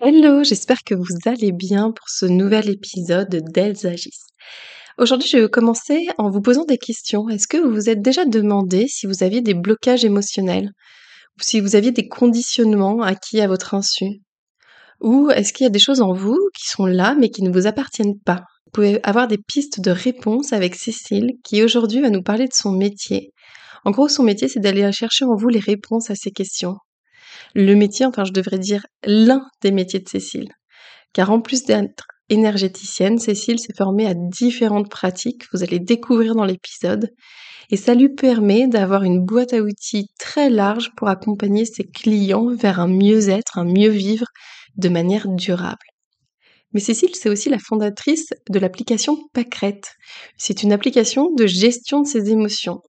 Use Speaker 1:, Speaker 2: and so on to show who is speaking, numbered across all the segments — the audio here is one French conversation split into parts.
Speaker 1: Hello, j'espère que vous allez bien pour ce nouvel épisode d'Elles agissent. Aujourd'hui, je vais commencer en vous posant des questions. Est-ce que vous vous êtes déjà demandé si vous aviez des blocages émotionnels ou si vous aviez des conditionnements acquis à votre insu? Ou est-ce qu'il y a des choses en vous qui sont là mais qui ne vous appartiennent pas? Vous pouvez avoir des pistes de réponse avec Cécile qui aujourd'hui va nous parler de son métier. En gros, son métier, c'est d'aller chercher en vous les réponses à ces questions. Le métier, enfin je devrais dire l'un des métiers de Cécile. Car en plus d'être énergéticienne, Cécile s'est formée à différentes pratiques, vous allez découvrir dans l'épisode, et ça lui permet d'avoir une boîte à outils très large pour accompagner ses clients vers un mieux-être, un mieux vivre de manière durable. Mais Cécile, c'est aussi la fondatrice de l'application Pacrette. C'est une application de gestion de ses émotions.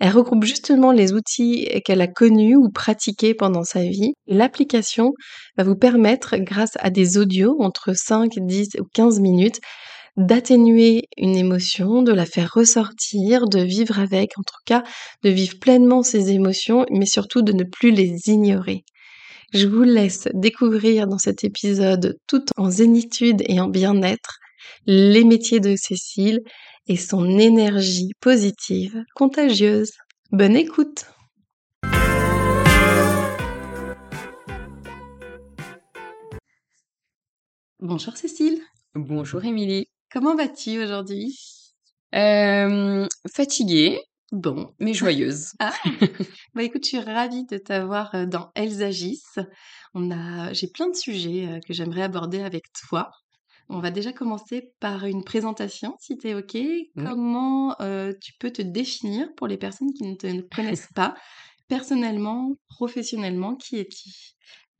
Speaker 1: Elle regroupe justement les outils qu'elle a connus ou pratiqués pendant sa vie. L'application va vous permettre, grâce à des audios entre 5, 10 ou 15 minutes, d'atténuer une émotion, de la faire ressortir, de vivre avec, en tout cas, de vivre pleinement ses émotions, mais surtout de ne plus les ignorer. Je vous laisse découvrir dans cet épisode tout en zénitude et en bien-être les métiers de Cécile et son énergie positive contagieuse. Bonne écoute Bonjour Cécile.
Speaker 2: Bonjour Émilie.
Speaker 1: Comment vas-tu aujourd'hui?
Speaker 2: Euh, Fatiguée,
Speaker 1: Bon,
Speaker 2: mais joyeuse.
Speaker 1: Ah, bah écoute, je suis ravie de t'avoir euh, dans Elles agissent. On a, j'ai plein de sujets euh, que j'aimerais aborder avec toi. On va déjà commencer par une présentation, si tu es OK. Comment euh, tu peux te définir pour les personnes qui ne te connaissent pas, personnellement, professionnellement, qui es-tu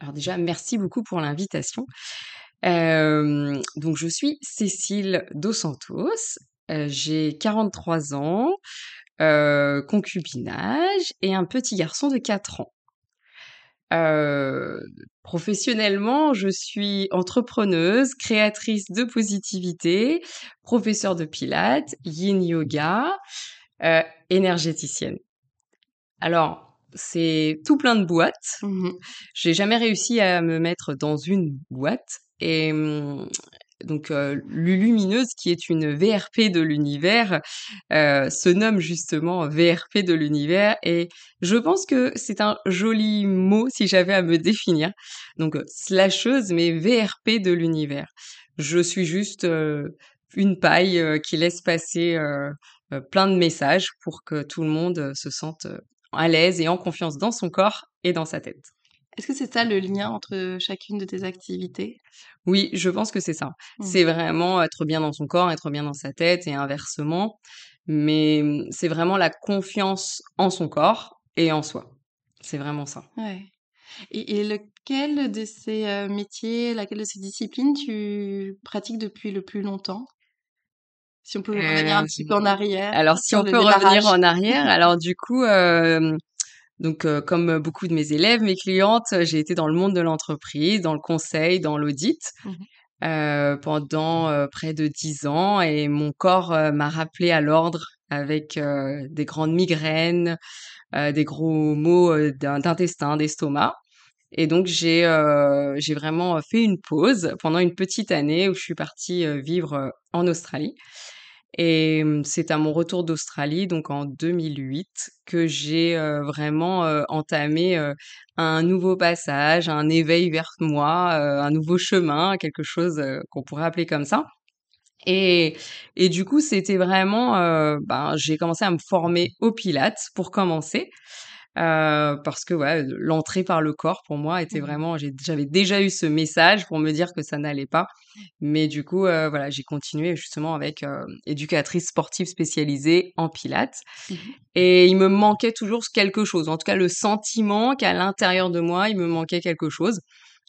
Speaker 2: Alors déjà, merci beaucoup pour l'invitation. donc je suis Cécile Dos Santos, j'ai 43 ans, euh, concubinage et un petit garçon de 4 ans. Euh, professionnellement, je suis entrepreneuse, créatrice de positivité, professeure de pilates, yin yoga, euh, énergéticienne. Alors, c'est tout plein de boîtes. Mmh J'ai jamais réussi à me mettre dans une boîte et hum, donc euh, Lulumineuse, qui est une VRP de l'univers, se nomme justement VRP de l'univers et je pense que c'est un joli mot si j'avais à me définir. Donc slasheuse, mais VRP de l'univers. Je suis juste une paille qui laisse passer plein de messages pour que tout le monde se sente à l'aise et en confiance dans son corps et dans sa tête.
Speaker 1: Est-ce que c'est ça le lien entre chacune de tes activités?
Speaker 2: Oui, je pense que c'est ça. Mmh. C'est vraiment être bien dans son corps, être bien dans sa tête et inversement. Mais c'est vraiment la confiance en son corps et en soi. C'est vraiment ça.
Speaker 1: Ouais. Et, lequel de ces métiers, laquelle de ces disciplines tu pratiques depuis le plus longtemps? Si on peut revenir un petit peu en arrière.
Speaker 2: Alors, si on peut revenir en arrière, alors du coup, donc, euh, comme beaucoup de mes élèves, mes clientes, j'ai été dans le monde de l'entreprise, dans le conseil, dans l'audit mmh euh, pendant euh, près de dix ans, et mon corps m'a rappelé à l'ordre avec des grandes migraines, des gros maux d'intestin, d'estomac. Et donc j'ai j'ai vraiment fait une pause pendant une petite année où je suis partie vivre en Australie. Et c'est à mon retour d'Australie, donc en 2008, que j'ai vraiment entamé un nouveau passage, un éveil vers moi, un nouveau chemin, quelque chose qu'on pourrait appeler comme ça. Et, et du coup, c'était vraiment, ben, j'ai commencé à me former au Pilates pour commencer. Euh, parce que ouais, l'entrée par le corps pour moi était
Speaker 1: Mmh
Speaker 2: vraiment j'avais déjà eu ce message pour me dire que ça n'allait pas. Mais du coup, heu, voilà, j'ai continué justement avec, heu, éducatrice sportive spécialisée en pilates.
Speaker 1: Mmh
Speaker 2: et il me manquait toujours quelque chose. En tout cas, le sentiment qu'à l'intérieur de moi, il me manquait quelque chose.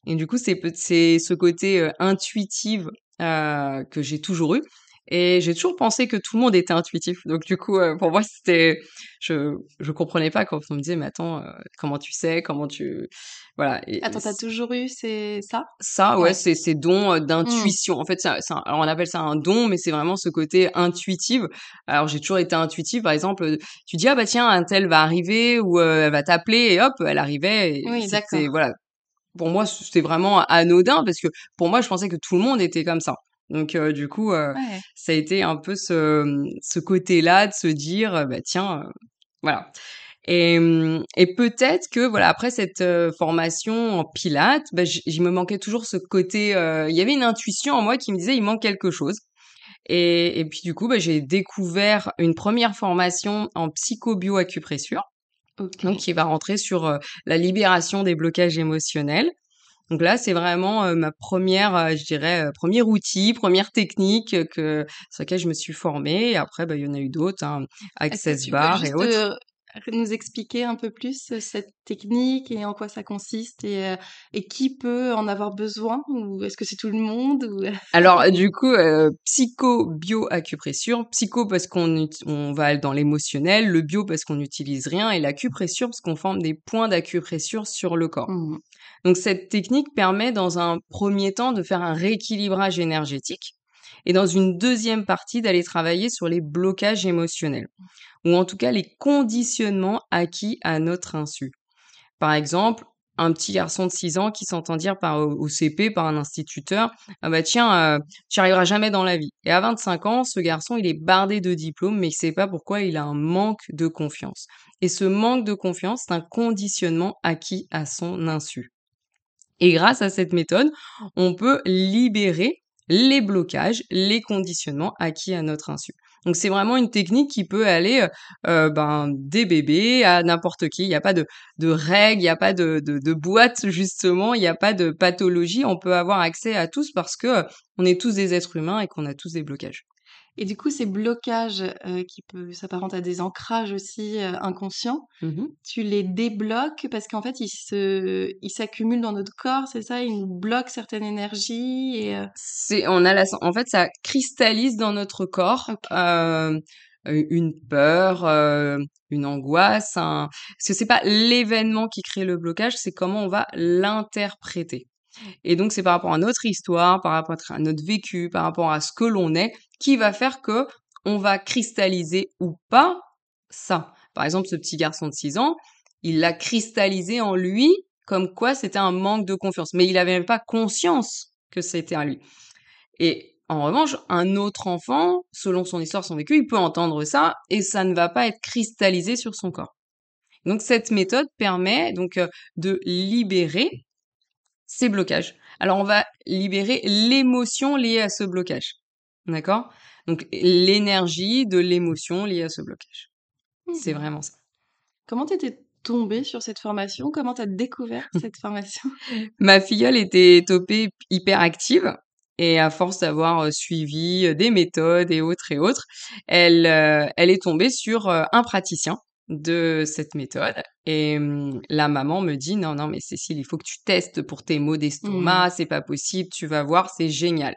Speaker 2: Et du coup, c'est c'est ce côté, heu, intuitif, heu, que j'ai toujours eu et j'ai toujours pensé que tout le monde était intuitif. Donc du coup, heu, pour moi, c'était je je comprenais pas quand on me disait: «Mais attends, heu, comment tu sais? Comment tu» voilà et
Speaker 1: Attends, tu toujours eu c'est ça?
Speaker 2: ça, ouais,
Speaker 1: Ouais.
Speaker 2: c'est ces dons, heu,
Speaker 1: Mmh.
Speaker 2: d'intuition. En fait, c'est un c'est un alors on appelle ça un don, mais c'est vraiment ce côté intuitif. Alors j'ai toujours été intuitive, par exemple, tu dis: «Ah bah tiens, untel va arriver» ou, heu, «Elle va t'appeler» et hop, elle arrivait et
Speaker 1: Oui, d'accord.
Speaker 2: voilà. Pour moi, c'était vraiment anodin parce que pour moi, je pensais que tout le monde était comme ça. Donc heu, du coup,
Speaker 1: Ouais.
Speaker 2: ça a été un peu ce, mmh, ce côté-là de se dire, bah tiens, voilà. Et mmh et peut-être que voilà, après cette, formation en pilates, bah, j il me manquait toujours ce côté, il y avait une intuition en moi qui me disait: «Il manque quelque chose» et et puis du coup, bah, j'ai découvert une première formation en psycho-bio-acupressure, donc
Speaker 1: OK.
Speaker 2: qui va rentrer sur, la libération des blocages émotionnels. Donc là, c'est vraiment, heu, ma première, re je dirais, heu, 1 outil, première technique, que sur laquelle je me suis formée et après, bah, il y en a eu d'autres, hein, Access
Speaker 1: tu peux
Speaker 2: Bar et autres.
Speaker 1: heu, nous expliquer un peu plus, cette technique et en quoi ça consiste et et qui peut en avoir besoin? Ou est-ce que c'est tout le monde? Ou
Speaker 2: Alors, du coup, heu, psycho-bio-acupressure. Psycho parce qu'on on va dans l'émotionnel, le bio parce qu'on n'utilise rien et l'acupressure parce qu'on forme des points d'acupressure sur le corps.
Speaker 1: Mmh mh.
Speaker 2: Donc cette technique permet dans un premier temps de faire un rééquilibrage énergétique et dans une deuxième partie d'aller travailler sur les blocages émotionnels ou en tout cas les conditionnements acquis à notre insu. Par exemple, un petit garçon de 6 ans qui s'entend dire par au CP par un instituteur: «Ah bah tiens, heu, tu arriveras jamais dans la vie» et à 25 ans, ce garçon, il est bardé de diplômes, mais il sait pas pourquoi il a un manque de confiance et ce manque de confiance, c'est un conditionnement acquis à son insu. Et grâce à cette méthode, on peut libérer les blocages, les conditionnements acquis à notre insu. Donc c'est vraiment une technique qui peut aller, heu heu, ben, des bébés à n'importe qui. Il y a pas de règles, il y a pas de de justement, il y a pas de pathologie. On peut avoir accès à tous parce que, heu, on est tous des êtres humains et qu'on a tous des blocages.
Speaker 1: Et du coup, ces blocages, heu, qui peuvent s'apparenter à des ancrages aussi, heu, inconscients,
Speaker 2: Mmh
Speaker 1: tu les débloques parce qu'en fait, ils se ils s'accumulent dans notre corps, c'est ça? Ils nous bloquent certaines énergies et heu
Speaker 2: C'est on a la en fait, ça cristallise dans notre corps,
Speaker 1: OK.
Speaker 2: hem, u une peur, heu, une angoisse, un parce que c'est pas l'événement qui crée le blocage, c'est comment on va l'interpréter et donc c'est par rapport à notre histoire, par rapport à notre vécu, par rapport à ce que l'on est, qui va faire que on va cristalliser ou pas ça. Par exemple, ce petit garçon de 6 ans, il l'a cristallisé en lui comme quoi c'était un manque de confiance, mais il avait même pas conscience que c'était à lui. Et en revanche, un autre enfant, selon son histoire, son vécu, il peut entendre ça et ça ne va pas être cristallisé sur son corps. Donc cette méthode permet donc heu, de libérer ces blocages. Alors on va libérer l'émotion liée à ce blocage. D'accord? Donc l'énergie de l'émotion liée à ce blocage. C'est
Speaker 1: Mmh
Speaker 2: vraiment ça.
Speaker 1: Comment tu étais tombée sur cette formation? Comment tu as découvert cette formation?
Speaker 2: Ma filleule était topée hyperactive et à force d'avoir, suivi, des méthodes et autres et autres, elle, elle est tombée sur, un praticien de cette méthode et mmh, la maman me dit: «Non, non, mais Cécile, il faut que tu testes pour tes maux
Speaker 1: Mmh.
Speaker 2: d'estomac, c'est pas possible, tu vas voir, c'est génial».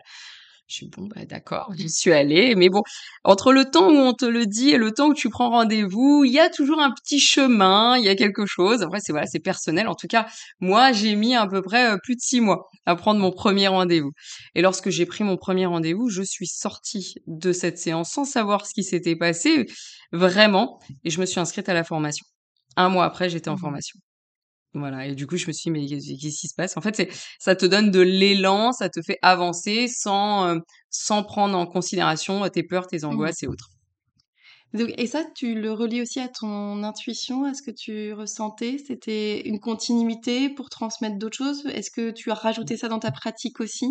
Speaker 2: Je suis «Bon, bah, d'accord», j'y suis allée, mais bon, entre le temps où on te le dit et le temps où tu prends rendez-vous, il y a toujours un petit chemin, il y a quelque chose. Après, c'est voilà, c'est personnel. En tout cas, moi, j'ai mis à peu près, heu, plus de 6 mois à prendre mon premier rendez-vous et lorsque j'ai pris mon premier rendez-vous, je suis sortie de cette séance sans savoir ce qui s'était passé, vraiment et je me suis inscrite à la formation. Un mois après, j'étais en
Speaker 1: Mmh
Speaker 2: formation. Voilà et du coup, je me suis dit: «Mais qu'est-ce qui se passe?» en fait, c'est ça te donne de l'élan, ça te fait avancer sans, heu, sans prendre en considération, heu, tes peurs, tes
Speaker 1: Mmh.
Speaker 2: angoisses et autres.
Speaker 1: Donc et ça, tu le relis aussi à ton intuition, à ce que tu ressentais? C'était une continuité pour transmettre d'autres choses? Est-ce que tu as rajouté ça dans ta pratique aussi?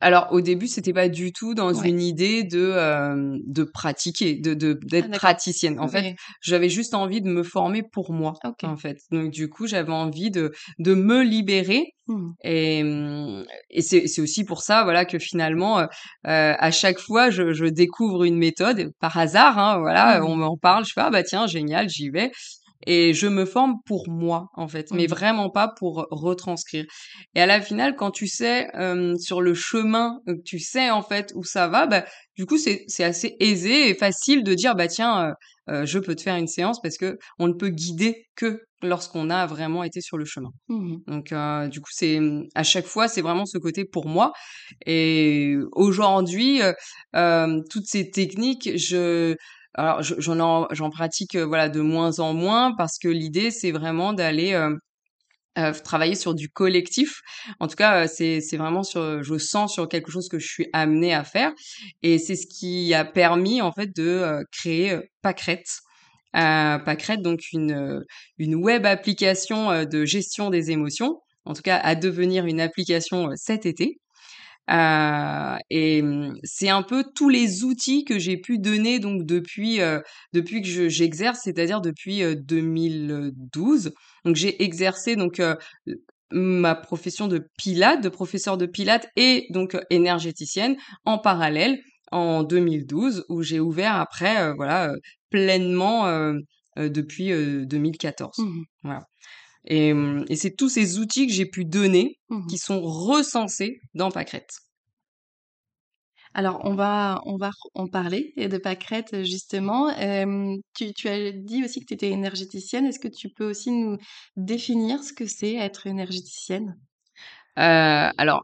Speaker 2: Alors au début, c'était pas du tout dans
Speaker 1: Ouais.
Speaker 2: une idée de, hem, de pratiquer, de de
Speaker 1: Ah
Speaker 2: d'être praticienne. En fait, j'avais juste envie de me former pour moi,
Speaker 1: OK.
Speaker 2: en fait. Donc du coup, j'avais envie de de me libérer
Speaker 1: Mmh
Speaker 2: et mmh et c'est c'est aussi pour ça, voilà, que finalement, heu heu, à chaque fois, je je découvre une méthode par hasard, hein, voilà, on
Speaker 1: Mmh.
Speaker 2: m'en parle, je fais: «Ah bah tiens, génial», j'y vais et je me forme pour moi, en fait, mais
Speaker 1: Mmh
Speaker 2: vraiment pas pour retranscrire. Et à la finale, quand tu sais, hem, sur le chemin, tu sais, en fait, où ça va, bah, du coup, c'est c'est assez aisé et facile de dire: «Bah, tiens, heu, je peux te faire une séance» parce que on ne peut guider que lorsqu'on a vraiment été sur le chemin.
Speaker 1: Mmh
Speaker 2: Donc heu, du coup, c'est, mmh, à chaque fois, c'est vraiment ce côté pour moi et aujourd'hui, heu, hem, toutes ces techniques, je alors je j'en en j'en pratique, heu, voilà, de moins en moins parce que l'idée, c'est vraiment d'aller, hem, heu, travailler sur du collectif. En tout cas, c'est vraiment sur je sens sur quelque chose que je suis amenée à faire et c'est ce qui a permis, en fait, de, créer. Heu, Pâquerette, donc une, une web application, de gestion des émotions, en tout cas à devenir une application, cet été. Heu et mmh, c'est un peu tous les outils que j'ai pu donner donc depuis, heu, depuis que je j'exerce, c'est-à-dire depuis, heu, 2012. Donc j'ai exercé donc, ma profession de pilates, de professeur de pilates et donc, énergéticienne en parallèle en 2012 où j'ai ouvert après, voilà, pleinement, depuis, heu, 2014.
Speaker 1: Mmh
Speaker 2: Voilà. Et mmh et c'est tous ces outils que j'ai pu donner
Speaker 1: Mmh
Speaker 2: qui sont recensés dans Pâquerette.
Speaker 1: Alors on va on va en parler et de pâquerettes, justement. Hem, tu tu as dit aussi que tu étais énergéticienne. Est-ce que tu peux aussi nous définir ce que c'est être énergéticienne?
Speaker 2: Heu, alors,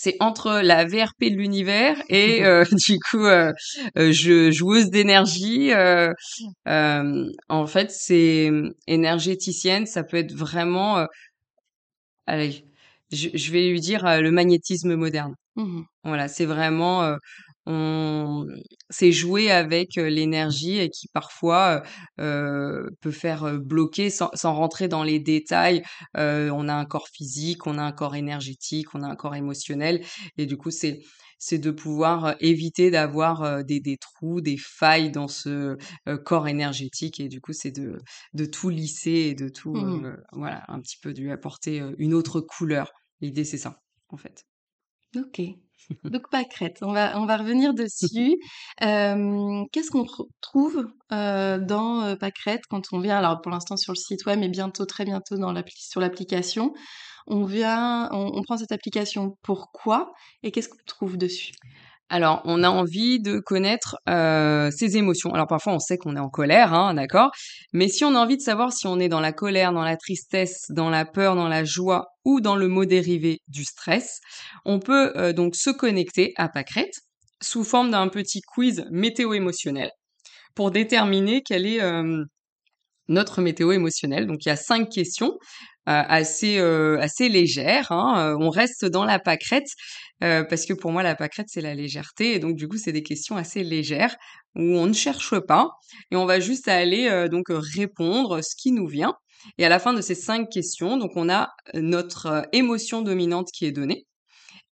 Speaker 2: c'est entre la VRP de l'univers et heu, du coup, heu heu, je joueuse d'énergie, heu, hem, en fait, c'est, énergéticienne, ça peut être vraiment, allez, je je vais lui dire, le magnétisme moderne.
Speaker 1: Mmh
Speaker 2: Voilà, c'est vraiment, on c'est jouer avec, l'énergie et qui parfois, peut faire, bloquer sans sans rentrer dans les détails. On a un corps physique, on a un corps énergétique, on a un corps émotionnel et du coup, c'est c'est de pouvoir, éviter d'avoir, des des trous, des failles dans ce, corps énergétique et du coup, c'est de de tout lisser et de tout,
Speaker 1: Mmh
Speaker 2: voilà, un petit peu de lui apporter, une autre couleur. L'idée, c'est ça, en fait.
Speaker 1: OK. Donc pâquerettes, on va on va revenir dessus. Hem, qu'est-ce qu'on trouve, heu, dans, heu, pâquerettes quand on vient alors pour l'instant sur le site web, mais bientôt, très bientôt dans sur l'application. On vient on on prend cette application pourquoi et qu'est-ce qu'on trouve dessus?
Speaker 2: Alors, on a envie de connaître, heu, ses émotions. Alors parfois, on sait qu'on est en colère, hein, d'accord? Mais si on a envie de savoir si on est dans la colère, dans la tristesse, dans la peur, dans la joie ou dans le mot dérivé du stress, on peut, heu, donc se connecter à Pâquerette sous forme d'un petit quiz météo émotionnel pour déterminer quelle est, hem, notre météo émotionnelle. Donc il y a 5 questions, heu, assez, heu, assez légères, hein, heu, on reste dans la pâquerette, parce que pour moi la pâquerette c'est la légèreté. Et donc du coup c'est des questions assez légères où on ne cherche pas. Et on va juste aller, donc répondre ce qui nous vient. Et à la fin de ces 5 questions, donc on a, notre, émotion dominante qui est donnée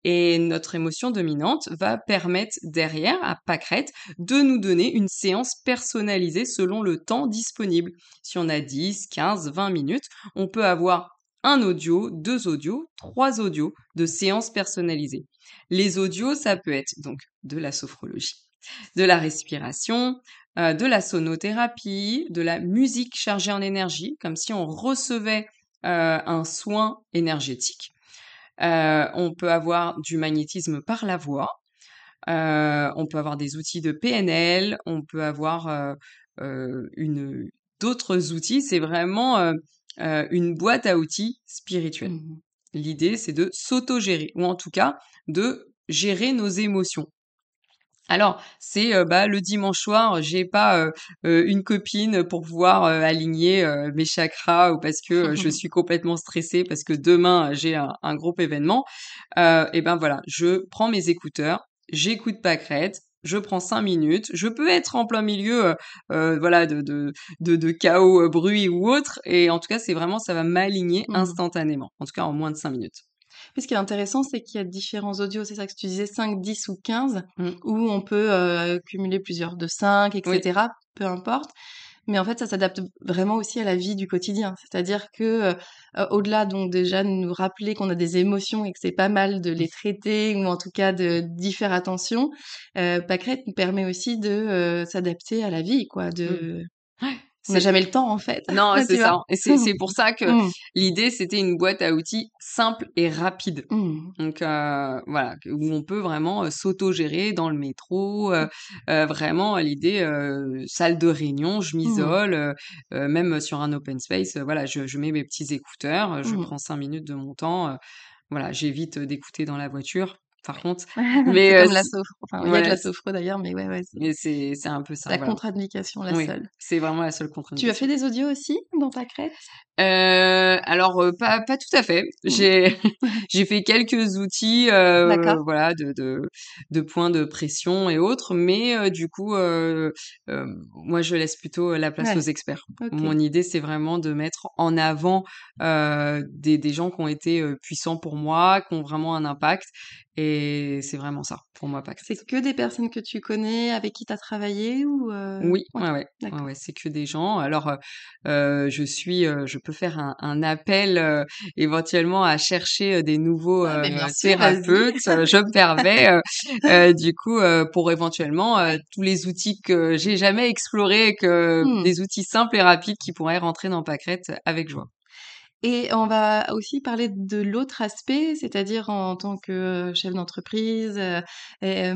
Speaker 2: et notre émotion dominante va permettre derrière à Pâquerette de nous donner une séance personnalisée selon le temps disponible. Si on a 10, 15, 20 minutes, on peut avoir un audio, deux audios, trois audios de séances personnalisées. Les audios, ça peut être donc de la sophrologie, de la respiration, euh, de la sonothérapie, de la musique chargée en énergie, comme si on recevait euh, un soin énergétique. Heu, on peut avoir du magnétisme par la voix, heu, on peut avoir des outils de PNL, on peut avoir, une d'autres outils. C'est vraiment, une boîte à outils spirituelle.
Speaker 1: Mmh
Speaker 2: L'idée, c'est de s'auto-gérer ou en tout cas de gérer nos émotions. Alors, c'est, heu, bah, le dimanche soir, j'ai pas, heu heu, une copine pour pouvoir, aligner, mes chakras ou parce que, je suis complètement stressée parce que demain, j'ai un un gros événement. Et ben, voilà, je prends mes écouteurs, j'écoute Pâquerette, je prends 5 minutes. Je peux être en plein milieu, voilà, de de de de chaos, bruit ou autre et en tout cas, c'est vraiment ça va m'aligner
Speaker 1: Mmh
Speaker 2: instantanément, en tout cas en moins de 5 minutes.
Speaker 1: Puis ce qui est intéressant, c'est qu'il y a différents audios, c'est ça que tu disais, 5, 10 ou 15,
Speaker 2: Mmh.
Speaker 1: où on peut euh, cumuler plusieurs de 5,
Speaker 2: Oui.
Speaker 1: etc., peu importe. Mais en fait, ça s'adapte vraiment aussi à la vie du quotidien. C'est-à-dire que, euh, au-delà, donc, déjà de nous rappeler qu'on a des émotions et que c'est pas mal de les traiter, ou en tout cas de d'y faire attention, euh, Pâquerette nous permet aussi de euh, s'adapter à la vie, quoi,
Speaker 2: Mmh.
Speaker 1: de... N'a
Speaker 2: c'est
Speaker 1: jamais le temps, en fait.
Speaker 2: non, c'est ça. Et c'est pour ça que
Speaker 1: Mmh.
Speaker 2: l'idée, c'était une boîte à outils simple et rapide.
Speaker 1: Mmh.
Speaker 2: Donc euh, voilà, où on peut vraiment euh, s'auto-gérer dans le métro. euh, euh, vraiment, l'idée, euh, salle de réunion, je
Speaker 1: Mmh.
Speaker 2: m'isole, même sur un open space, voilà, je, je mets mes petits écouteurs, je prends cinq minutes de mon temps. euh, voilà, j'évite d'écouter dans la voiture, par contre. Mais euh,
Speaker 1: comme la sophro. Enfin, il y a que la sophro d'ailleurs, mais ouais, ouais, c'est
Speaker 2: mais c'est c'est un peu ça,
Speaker 1: la
Speaker 2: voilà.
Speaker 1: contre-indication, la
Speaker 2: Oui,
Speaker 1: seule.
Speaker 2: c'est vraiment la seule
Speaker 1: Tu as
Speaker 2: contre-indication.
Speaker 1: fait des audios aussi dans ta crête?
Speaker 2: Euh, alors euh, pas pas tout à fait.
Speaker 1: Mmh.
Speaker 2: J'ai j'ai fait quelques outils voilà de, de de points de pression et autres, mais du coup moi je laisse plutôt la place aux experts. Mon idée c'est vraiment de mettre en avant des des gens qui ont été puissants pour moi, qui ont vraiment un impact et c'est vraiment ça pour moi Pacte.
Speaker 1: C'est que des personnes que tu connais, avec qui tu as travaillé ou euh,
Speaker 2: Oui,
Speaker 1: Ouais,
Speaker 2: ouais, ouais, ouais, c'est que des gens. Alors, euh, euh, je suis, euh, je peux faire un, un appel euh, éventuellement à chercher euh, des nouveaux
Speaker 1: Ah, sûr,
Speaker 2: thérapeutes. je me permets, du coup, euh, pour éventuellement euh, tous les outils que j'ai jamais explorés, et que
Speaker 1: Hmm.
Speaker 2: des outils simples et rapides qui pourraient rentrer dans Pâquerette avec joie.
Speaker 1: Et on va aussi parler de l'autre aspect, c'est-à-dire en tant que chef d'entreprise, euh, euh,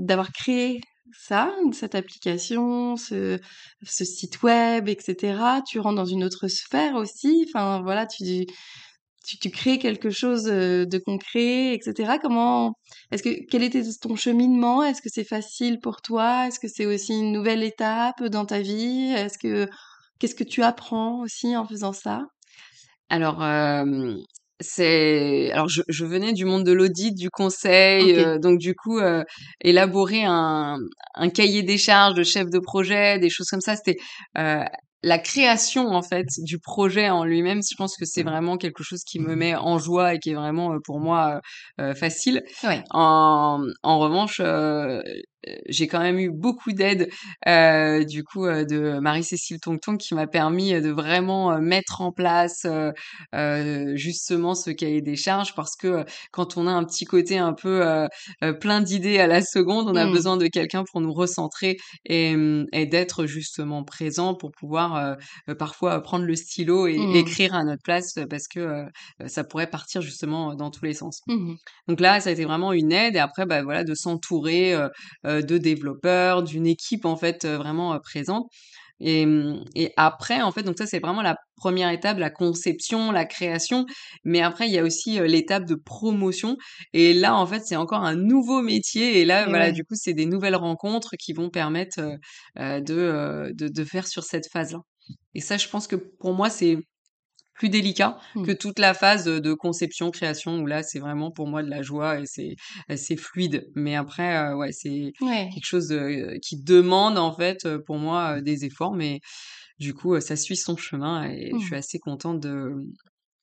Speaker 1: d'avoir créé ça, cette application, ce, ce site web, etc. Tu rentres dans une autre sphère aussi. Enfin, voilà, tu, tu, tu crées quelque chose euh, de concret, etc. Comment, est-ce que, quel était ton cheminement? Est-ce que c'est facile pour toi? Est-ce que c'est aussi une nouvelle étape dans ta vie? Est-ce que, qu'est-ce que tu apprends aussi en faisant ça?
Speaker 2: Alors, euh, c'est alors je, je venais du monde de l'audit, du conseil, euh, donc du coup euh, élaborer un, un cahier des charges de chef de projet, des choses comme ça, c'était euh, la création en fait du projet en lui-même. Je pense que c'est vraiment quelque chose qui me met en joie et qui est vraiment pour moi facile.
Speaker 1: Ouais.
Speaker 2: En, en revanche, euh, j'ai quand même eu beaucoup d'aide euh, du coup euh, de Marie-Cécile Tongtong qui m'a permis euh, de vraiment euh, mettre en place euh, euh, justement ce cahier des charges parce que euh, quand on a un petit côté un peu euh, euh, plein d'idées à la seconde, on a
Speaker 1: Mm.
Speaker 2: besoin de quelqu'un pour nous recentrer et, hum, et d'être justement présent pour pouvoir euh, euh, parfois prendre le stylo et
Speaker 1: Mm.
Speaker 2: écrire à notre place euh, parce que euh, ça pourrait partir justement dans tous les sens. Donc là, ça a été vraiment une aide et après, bah, voilà, de s'entourer euh, euh, de développeurs, d'une équipe en fait euh, vraiment euh, présente. Et, hum, et après, en fait, donc ça c'est vraiment la première étape, la conception, la création. Mais après, il y a aussi euh, l'étape de promotion. Et là, en fait, c'est encore un nouveau métier. Et là,
Speaker 1: Et
Speaker 2: voilà,
Speaker 1: ouais.
Speaker 2: du coup, c'est des nouvelles rencontres qui vont permettre euh, euh, de, euh, de de faire sur cette phase-là. Et ça, je pense que pour moi, c'est plus délicat
Speaker 1: Mm.
Speaker 2: que toute la phase de conception, création, où là, c'est vraiment pour moi de la joie et c'est euh, c'est fluide. Mais après, euh, ouais, c'est
Speaker 1: Ouais.
Speaker 2: quelque chose de- qui demande en fait euh, pour moi euh, des efforts, mais du coup, euh, ça suit son chemin et je suis
Speaker 1: Mm.
Speaker 2: assez contente de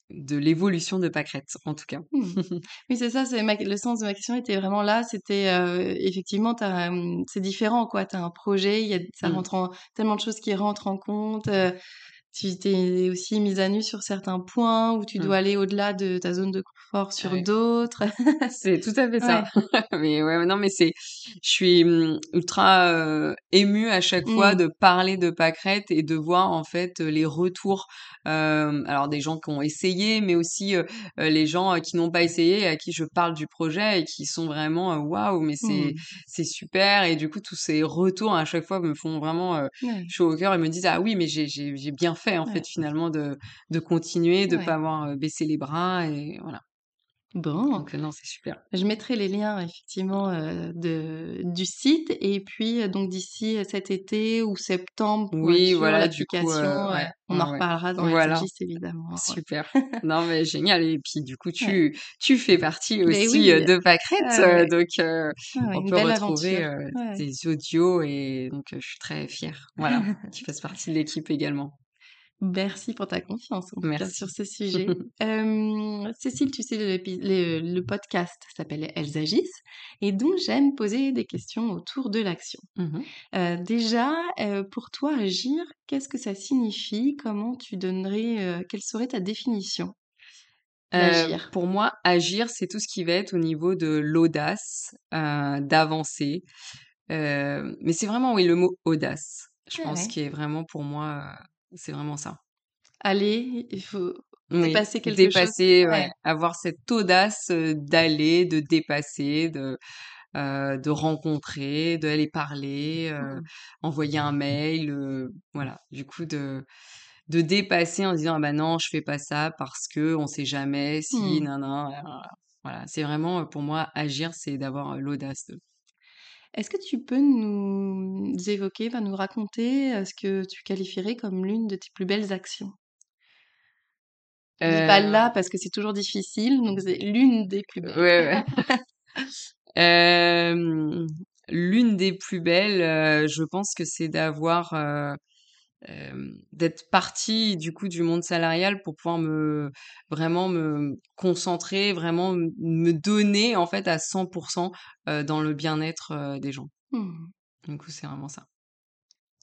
Speaker 2: de l'évolution de Pâquerette, en tout cas.
Speaker 1: Mm. Oui, c'est ça, c'est ma... le sens de ma question était vraiment là. C'était euh, effectivement, c'est différent, quoi. Tu as un projet, il y a, ça
Speaker 2: Mm.
Speaker 1: rentre en tellement de choses qui rentrent en compte. euh, tu t'es aussi mise à nu sur certains points où tu
Speaker 2: Mm.
Speaker 1: dois aller au-delà de ta zone de confort sur
Speaker 2: Ouais.
Speaker 1: d'autres?
Speaker 2: C'est tout à fait ça.
Speaker 1: Ouais.
Speaker 2: Mais ouais, non, mais c'est, je suis hum, ultra euh, émue à chaque fois
Speaker 1: Mm.
Speaker 2: de parler de Pâquerette et de voir en fait les retours. euh, alors des gens qui ont essayé, mais aussi euh, les gens qui n'ont pas essayé et à qui je parle du projet et qui sont vraiment waouh, mais c'est c'est super. Et du coup, tous ces retours à chaque fois me font vraiment chaud au cœur et me disent ah oui, mais j'ai j'ai j'ai bien fait en
Speaker 1: Ouais.
Speaker 2: fait finalement de de continuer, de
Speaker 1: Ouais.
Speaker 2: pas avoir baissé les bras et voilà.
Speaker 1: Bon.
Speaker 2: Donc non, c'est super.
Speaker 1: Je mettrai les liens effectivement euh, de, du site et puis euh, donc d'ici cet été ou septembre
Speaker 2: Oui,
Speaker 1: sûr
Speaker 2: voilà,
Speaker 1: l'application,
Speaker 2: euh, ouais,
Speaker 1: on en reparlera dans
Speaker 2: Voilà,
Speaker 1: Exagis évidemment. ouais.
Speaker 2: super. Non, mais génial. Et puis, du coup, tu, tu fais partie aussi
Speaker 1: oui,
Speaker 2: de Pâquerette.
Speaker 1: ouais.
Speaker 2: donc,
Speaker 1: ouais,
Speaker 2: on peut retrouver des audios et donc, je suis très fière. Voilà, tu fasses partie de l'équipe également.
Speaker 1: Merci pour ta confiance en tout cas
Speaker 2: Merci.
Speaker 1: sur ce sujet. Euh, Cécile, tu sais, le, le- le podcast s'appelle Elles agissent et donc j'aime poser des questions autour de l'action.
Speaker 2: Mhm.
Speaker 1: Euh, déjà, euh, pour toi, agir, qu'est-ce que ça signifie? Comment tu donnerais, quelle serait ta définition?
Speaker 2: Pour moi, agir, c'est tout ce qui va être au niveau de l'audace, d'avancer. Mais c'est vraiment, oui, le mot audace. Je pense
Speaker 1: ouais.
Speaker 2: qui est vraiment pour moi, c'est vraiment ça.
Speaker 1: Aller, il faut
Speaker 2: Oui,
Speaker 1: dépasser quelque chose.
Speaker 2: dépasser, ouais,
Speaker 1: Ouais.
Speaker 2: avoir cette audace d'aller, de dépasser, de euh, de rencontrer, d'aller parler, euh,
Speaker 1: Mm.
Speaker 2: envoyer un mail, euh, voilà. Du coup, de de dépasser en disant ah bah non, je fais pas ça parce que on sait jamais si, nan, nan, nan. Voilà, c'est vraiment pour moi agir, c'est d'avoir l'audace de.
Speaker 1: Est-ce que tu peux nous évoquer, enfin, nous raconter euh, ce que tu qualifierais comme l'une de tes plus belles actions? Dis pas
Speaker 2: Euh,
Speaker 1: là parce que c'est toujours difficile, donc c'est l'une des plus belles.
Speaker 2: ouais, ouais. Euh, l'une des plus belles, euh, je pense que c'est d'avoir euh, d'être partie du coup du monde salarial pour pouvoir me vraiment me concentrer, vraiment me donner en fait à 100% euh, dans le bien-être euh, des gens.
Speaker 1: Hmm.
Speaker 2: Du coup, c'est vraiment ça.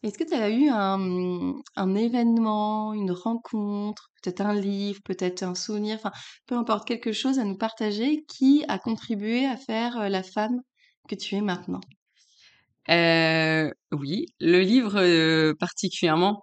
Speaker 1: Est-ce que tu as eu un, un événement, une rencontre, peut-être un livre, peut-être un souvenir, enfin, peu importe, quelque chose à nous partager qui a contribué à faire la femme que tu es maintenant?
Speaker 2: Euh, oui, le livre euh, particulièrement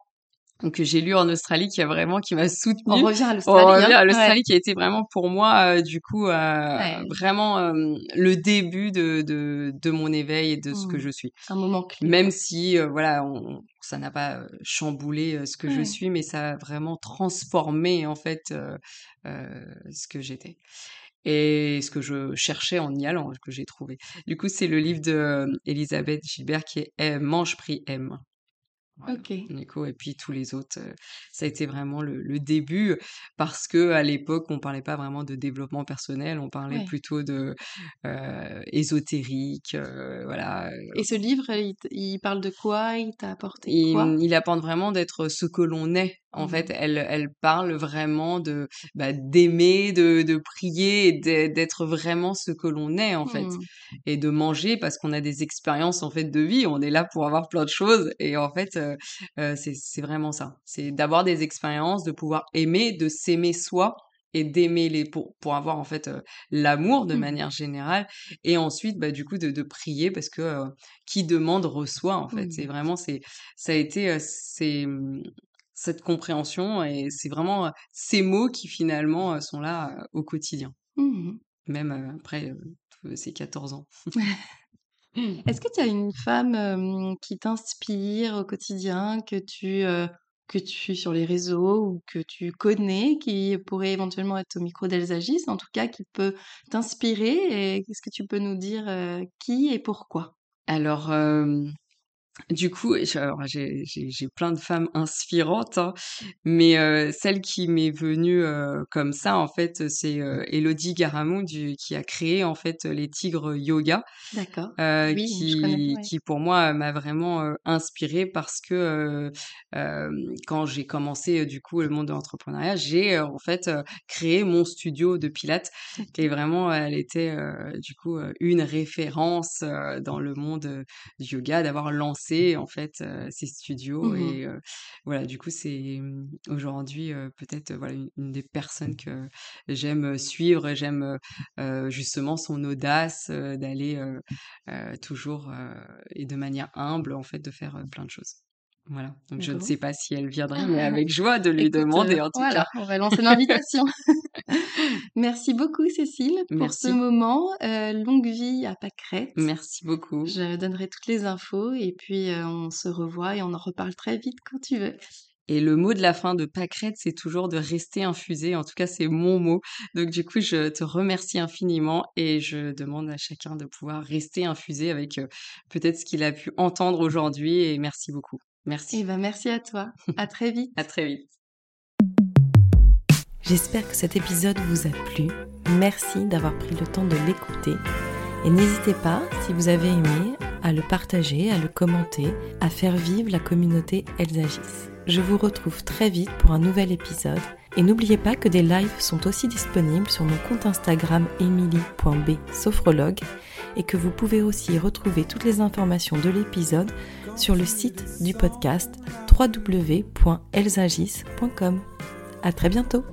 Speaker 2: que j'ai lu en Australie qui a vraiment qui m'a
Speaker 1: On
Speaker 2: soutenue.
Speaker 1: revient à
Speaker 2: On
Speaker 1: l'Australie,
Speaker 2: revient
Speaker 1: hein?
Speaker 2: à
Speaker 1: Ouais.
Speaker 2: l'Australie qui a été vraiment pour moi euh, du coup euh,
Speaker 1: Ouais.
Speaker 2: vraiment euh, le début de, de de mon éveil et de ce que
Speaker 1: Hmm.
Speaker 2: je suis.
Speaker 1: Un moment clé.
Speaker 2: Même si euh, voilà, on, ça n'a pas euh, chamboulé ce que je
Speaker 1: Ouais.
Speaker 2: suis, mais ça a vraiment transformé en fait ce que j'étais et ce que je cherchais en y allant, que j'ai trouvé. Du coup, c'est le livre de euh, Elisabeth Gilbert qui est Eh, Mange, prie, aime. Voilà.
Speaker 1: Ok.
Speaker 2: Du coup, et puis tous les autres, euh, ça a été vraiment le, le début parce que à l'époque, on parlait pas vraiment de développement personnel, on parlait
Speaker 1: Ouais.
Speaker 2: plutôt de euh, ésotérique, euh, voilà.
Speaker 1: Et ce livre, il parle de quoi? Il t'a apporté quoi?
Speaker 2: Il, il apporte vraiment d'être ce que l'on est. En fait,
Speaker 1: Mhm.
Speaker 2: elle, elle parle vraiment de bah, d'aimer, de, de prier, et d'être vraiment ce que l'on est en fait,
Speaker 1: Hmm.
Speaker 2: et de manger parce qu'on a des expériences en fait de vie. On est là pour avoir plein de choses, et en fait, euh, euh, c'est c'est vraiment ça. C'est d'avoir des expériences, de pouvoir aimer, de s'aimer soi et d'aimer les pour pour avoir en fait euh, l'amour de
Speaker 1: Hmm.
Speaker 2: manière générale et ensuite bah du coup de, de prier parce que euh, qui demande reçoit en fait c'est vraiment c'est ça a été euh, c'est cette compréhension et c'est vraiment euh, ces mots qui finalement euh, sont là euh, au quotidien
Speaker 1: Hmm.
Speaker 2: même après ces 14 ans
Speaker 1: Est-ce que tu as une femme euh, qui t'inspire au quotidien, que tu, euh, que tu suis sur les réseaux ou que tu connais, qui pourrait éventuellement être au micro d'Elles agissent, en tout cas qui peut t'inspirer et est-ce que tu peux nous dire euh, qui et pourquoi?
Speaker 2: alors Du coup, j'ai plein de femmes inspirantes, hein, mais euh, celle qui m'est venue euh, comme ça, en fait, c'est euh, Elodie Garamond du- qui a créé en fait les Tigres Yoga,
Speaker 1: D'accord. Oui, je connais,
Speaker 2: qui,
Speaker 1: ouais.
Speaker 2: qui pour moi m'a vraiment inspirée parce que quand j'ai commencé du coup le monde de l'entrepreneuriat, j'ai en fait créé mon studio de pilates et vraiment elle était du coup une référence dans le monde du yoga d'avoir lancé en fait ces studios
Speaker 1: Mhm.
Speaker 2: et voilà du coup c'est hum, aujourd'hui peut-être voilà une, une des personnes que j'aime suivre j'aime justement son audace d'aller toujours et de manière humble en fait de faire plein de choses voilà donc je ne sais pas si elle viendrait mais avec joie de lui
Speaker 1: Écoute, euh,
Speaker 2: demander en tout
Speaker 1: voilà,
Speaker 2: cas
Speaker 1: on va lancer l'invitation. Merci beaucoup, Cécile, pour ce moment. Euh, longue vie à Pâquerette.
Speaker 2: merci beaucoup
Speaker 1: Je donnerai toutes les infos et puis euh, on se revoit et on en reparle très vite quand tu veux.
Speaker 2: Et le mot de la fin de Pâquerette, c'est toujours de rester infusé. En tout cas, c'est mon mot. Donc, du coup, je te remercie infiniment et je demande à chacun de pouvoir rester infusé avec euh, peut-être ce qu'il a pu entendre aujourd'hui. Et merci beaucoup.
Speaker 1: Et
Speaker 2: Merci.
Speaker 1: ben merci à toi. À très vite.
Speaker 2: À très vite.
Speaker 3: J'espère que cet épisode vous a plu. Merci d'avoir pris le temps de l'écouter. Et n'hésitez pas, si vous avez aimé, à le partager, à le commenter, à faire vivre la communauté Elles agissent. je vous retrouve très vite pour un nouvel épisode. Et n'oubliez pas que des lives sont aussi disponibles sur mon compte Instagram emily.b et que vous pouvez aussi retrouver toutes les informations de l'épisode sur le site du podcast www.elsagis.com. À très bientôt!